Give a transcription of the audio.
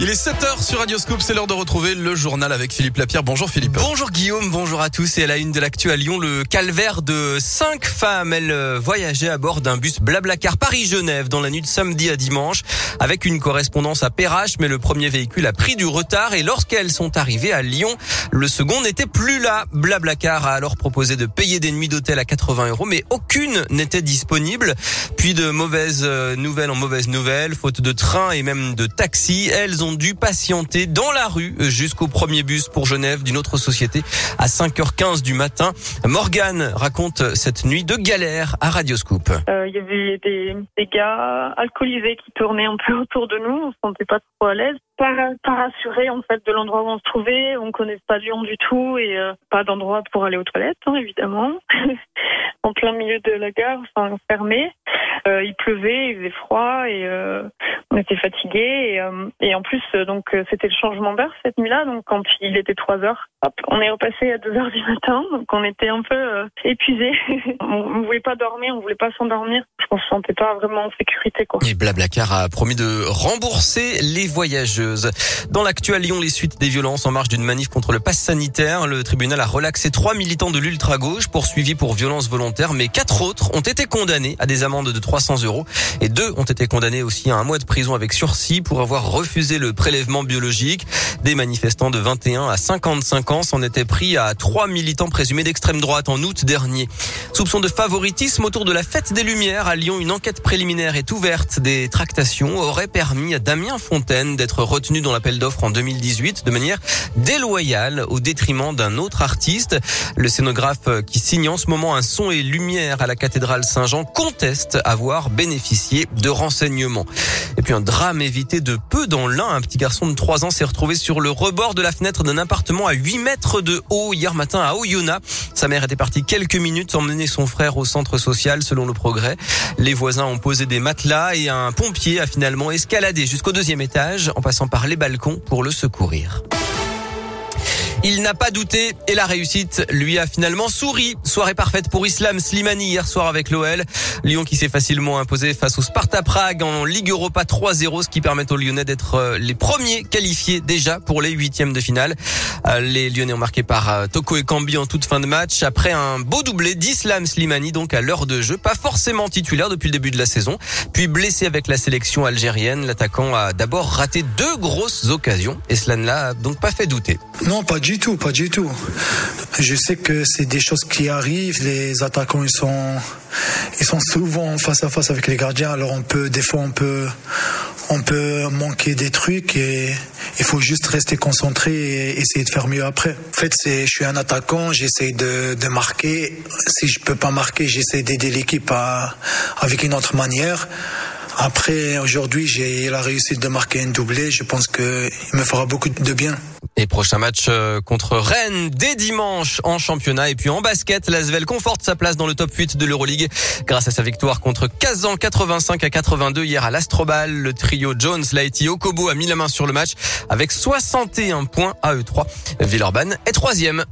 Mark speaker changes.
Speaker 1: Il est 7h sur Radioscope, c'est l'heure de retrouver le journal avec Philippe Lapierre. Bonjour Philippe.
Speaker 2: Bonjour Guillaume, bonjour à tous. Et à la une de l'actu à Lyon, le calvaire de cinq femmes. Elles euh, voyageaient à bord d'un bus Blablacar Paris-Genève dans la nuit de samedi à dimanche avec une correspondance à Perrache, mais le premier véhicule a pris du retard et lorsqu'elles sont arrivées à Lyon, le second n'était plus là. Blablacar a alors proposé de payer des nuits d'hôtel à 80 euros, mais aucune n'était disponible. Puis de mauvaises euh, nouvelles en mauvaises nouvelles, faute de train et même de taxi, elles ont dû patienter dans la rue jusqu'au premier bus pour Genève d'une autre société à 5h15 du matin. Morgane raconte cette nuit de galère à Radioscoop.
Speaker 3: Euh, il y avait des, gars alcoolisés qui tournaient un peu autour de nous. On se sentait pas trop à l'aise. Pas, pas rassuré en fait de l'endroit où on se trouvait. On connaît pas Lyon du tout et euh, pas d'endroit pour aller aux toilettes hein, évidemment. en plein milieu de la gare, enfin fermé. Euh, il pleuvait, il faisait froid et on était fatigués. Et, euh, et en plus, donc c'était le changement d'heure cette nuit-là. Donc quand il était 3 heures, hop, on est repassé à 2 heures du matin. Donc on était un peu épuisés. on ne voulait pas dormir, on voulait pas s'endormir. On se sentait pas vraiment en sécurité. Quoi.
Speaker 2: Et Blablacar a promis de rembourser les voyageuses. Dans l'actuel Lyon, les suites des violences en marge d'une manif contre le pass sanitaire, le tribunal a relaxé trois militants de l'ultra-gauche poursuivis pour violence volontaire, mais quatre autres ont été condamnés à des amendes de 300 euros et deux ont été condamnés aussi à un mois de prison avec sursis pour avoir refusé le prélèvement biologique. Des manifestants de 21 à 55 ans s'en étaient pris à trois militants présumés d'extrême droite en août dernier. Soupçon de favoritisme autour de la fête des Lumières à Lyon, une enquête préliminaire est ouverte. Des tractations auraient permis à Damien Fontaine d'être retenu dans l'appel d'offres en 2018 de manière déloyale au détriment d'un autre artiste. Le scénographe qui signe en ce moment un son et lumière à la cathédrale Saint-Jean conteste avoir bénéficié de renseignements. Un drame évité de peu dans l'un. Un petit garçon de 3 ans s'est retrouvé sur le rebord de la fenêtre d'un appartement à 8 mètres de haut hier matin à Oyonnax. Sa mère était partie quelques minutes emmener son frère au centre social selon le progrès. Les voisins ont posé des matelas et un pompier a finalement escaladé jusqu'au deuxième étage en passant par les balcons pour le secourir. Il n'a pas douté et la réussite lui a finalement souri. Soirée parfaite pour Islam Slimani hier soir avec l'OL. Lyon qui s'est facilement imposé face au Sparta Prague en Ligue Europa 3-0, ce qui permet aux Lyonnais d'être euh, les premiers qualifiés déjà pour les huitièmes de finale. Euh, les Lyonnais ont marqué par euh, Toko et Cambi en toute fin de match après un beau doublé d'Islam Slimani donc à l'heure de jeu, pas forcément titulaire depuis le début de la saison, puis blessé avec la sélection algérienne. L'attaquant a d'abord raté deux grosses occasions et cela ne l'a donc pas fait douter.
Speaker 4: Non, pas du tout, pas du tout. Je sais que c'est des choses qui arrivent. Les attaquants, ils sont, ils sont souvent face à face avec les gardiens. Alors on peut, des fois, on peut, on peut manquer des trucs et il faut juste rester concentré et essayer de faire mieux après. En fait, je suis un attaquant, j'essaie de, de marquer. Si je peux pas marquer, j'essaie d'aider l'équipe avec une autre manière. Après, aujourd'hui, j'ai la réussite de marquer un doublé. Je pense qu'il me fera beaucoup de bien.
Speaker 2: Et prochain match euh, contre Rennes dès dimanche en championnat. Et puis en basket, l'Asvel conforte sa place dans le top 8 de l'Euroleague grâce à sa victoire contre Kazan 85 à 82 hier à l'Astrobal. Le trio Jones, Laiti, Okobo a mis la main sur le match avec 61 points à eux 3. Villeurbanne est troisième.